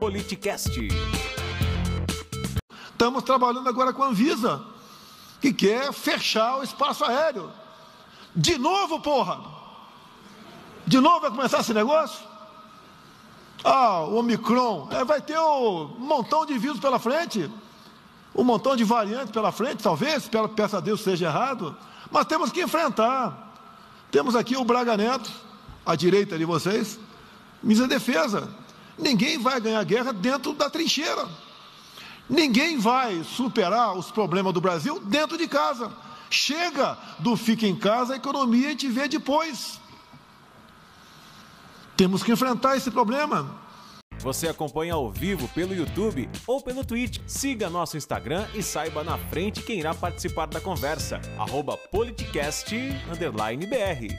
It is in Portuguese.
Politicast. Estamos trabalhando agora com a Anvisa, que quer fechar o espaço aéreo. De novo, porra! De novo vai começar esse negócio? Ah, o Omicron. É, vai ter um montão de vírus pela frente. Um montão de variantes pela frente, talvez, peça a Deus seja errado. Mas temos que enfrentar. Temos aqui o Braga Neto, à direita de vocês, misa defesa. Ninguém vai ganhar guerra dentro da trincheira. Ninguém vai superar os problemas do Brasil dentro de casa. Chega do fica em casa, a economia a gente vê depois. Temos que enfrentar esse problema. Você acompanha ao vivo pelo YouTube ou pelo Twitch. Siga nosso Instagram e saiba na frente quem irá participar da conversa. Arroba politicast_br